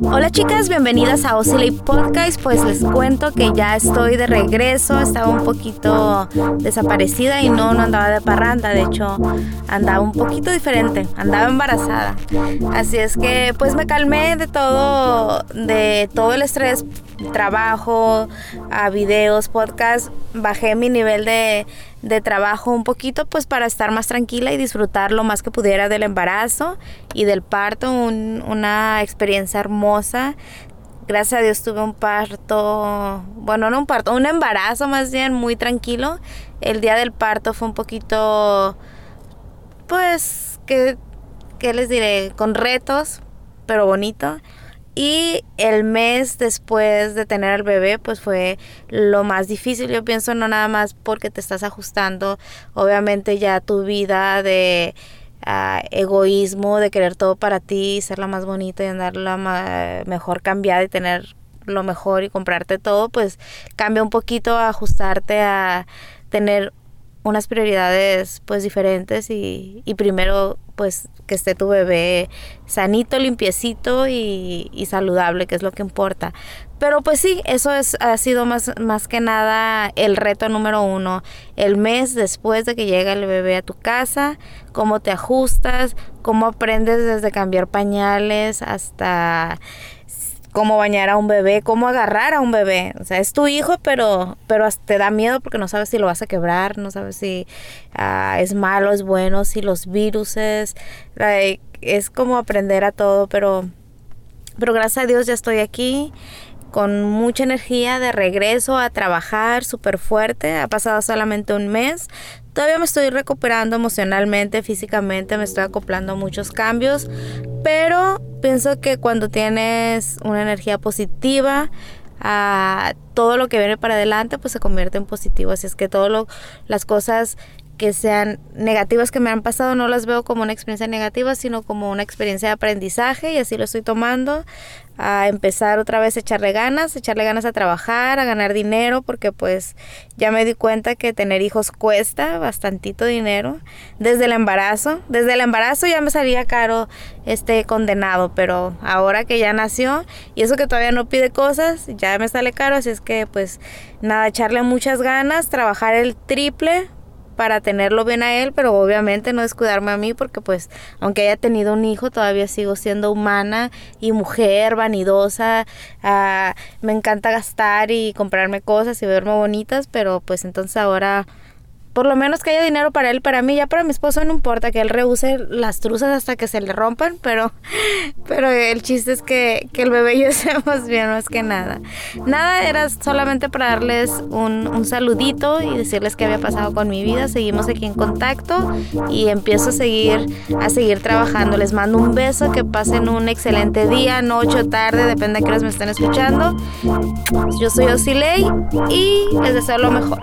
Hola chicas, bienvenidas a Oscillate Podcast. Pues les cuento que ya estoy de regreso. Estaba un poquito desaparecida y no, no andaba de parranda. De hecho, andaba un poquito diferente. Andaba embarazada. Así es que pues me calmé de todo, de todo el estrés trabajo, a videos, podcast, bajé mi nivel de, de, trabajo un poquito pues para estar más tranquila y disfrutar lo más que pudiera del embarazo y del parto, una experiencia hermosa. Gracias a Dios tuve un parto, bueno, no un parto, un embarazo más bien muy tranquilo. El día del parto fue un poquito, pues, que, ¿qué les diré? Con retos, pero bonito. Y el mes después de tener al bebé, pues fue lo más difícil. Yo pienso no nada más porque te estás ajustando, obviamente ya tu vida de ah, egoísmo, de querer todo para ti, ser la más bonita y andar la mejor cambiada y tener lo mejor y comprarte todo, pues cambia un poquito a ajustarte a tener unas prioridades pues diferentes y, y primero pues que esté tu bebé sanito, limpiecito y, y, saludable, que es lo que importa. Pero pues sí, eso es, ha sido más, más que nada el reto número uno. El mes después de que llega el bebé a tu casa, cómo te ajustas, cómo aprendes desde cambiar pañales hasta cómo bañar a un bebé, cómo agarrar a un bebé. O sea, es tu hijo, pero, pero te da miedo porque no sabes si lo vas a quebrar, no sabes si ah, es malo, es bueno, si los virus es, es como aprender a todo, pero, pero gracias a Dios ya estoy aquí con mucha energía de regreso a trabajar súper fuerte. Ha pasado solamente un mes. Todavía me estoy recuperando emocionalmente, físicamente, me estoy acoplando a muchos cambios, pero pienso que cuando tienes una energía positiva, a todo lo que viene para adelante pues se convierte en positivo. Así es que todas las cosas que sean negativas que me han pasado no las veo como una experiencia negativa, sino como una experiencia de aprendizaje y así lo estoy tomando a empezar otra vez a echarle ganas, echarle ganas a trabajar, a ganar dinero, porque pues ya me di cuenta que tener hijos cuesta bastantito dinero desde el embarazo. Desde el embarazo ya me salía caro este condenado, pero ahora que ya nació y eso que todavía no pide cosas, ya me sale caro, así es que pues nada, echarle muchas ganas, trabajar el triple para tenerlo bien a él, pero obviamente no descuidarme a mí porque pues aunque haya tenido un hijo todavía sigo siendo humana y mujer, vanidosa, ah, me encanta gastar y comprarme cosas y verme bonitas, pero pues entonces ahora por lo menos que haya dinero para él para mí. Ya para mi esposo no importa que él reuse las truzas hasta que se le rompan, pero, pero el chiste es que, que el bebé y yo estemos bien más que nada. Nada, era solamente para darles un, saludito y decirles qué había pasado con mi vida. Seguimos aquí en contacto y empiezo a seguir, a seguir trabajando. Les mando un beso, que pasen un excelente día, noche o tarde, depende de qué horas me estén escuchando. Yo soy Osilei y les deseo lo mejor.